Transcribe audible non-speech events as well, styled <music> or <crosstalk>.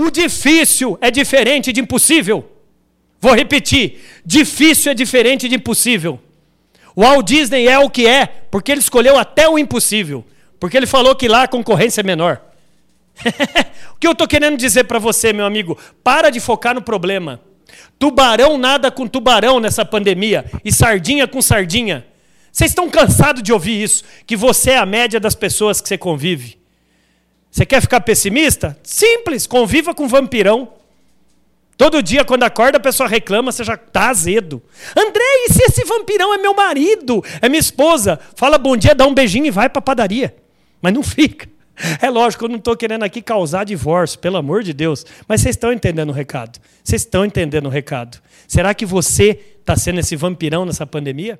O difícil é diferente de impossível. Vou repetir: difícil é diferente de impossível. O Walt Disney é o que é, porque ele escolheu até o impossível. Porque ele falou que lá a concorrência é menor. <laughs> o que eu estou querendo dizer para você, meu amigo? Para de focar no problema. Tubarão nada com tubarão nessa pandemia e sardinha com sardinha. Vocês estão cansados de ouvir isso? Que você é a média das pessoas que você convive. Você quer ficar pessimista? Simples, conviva com vampirão. Todo dia, quando acorda, a pessoa reclama, você já está azedo. André, e se esse vampirão é meu marido? É minha esposa? Fala bom dia, dá um beijinho e vai para a padaria. Mas não <laughs> fica. É lógico, eu não estou querendo aqui causar divórcio, pelo amor de Deus. Mas vocês estão entendendo o recado. Vocês estão entendendo o recado. Será que você está sendo esse vampirão nessa pandemia?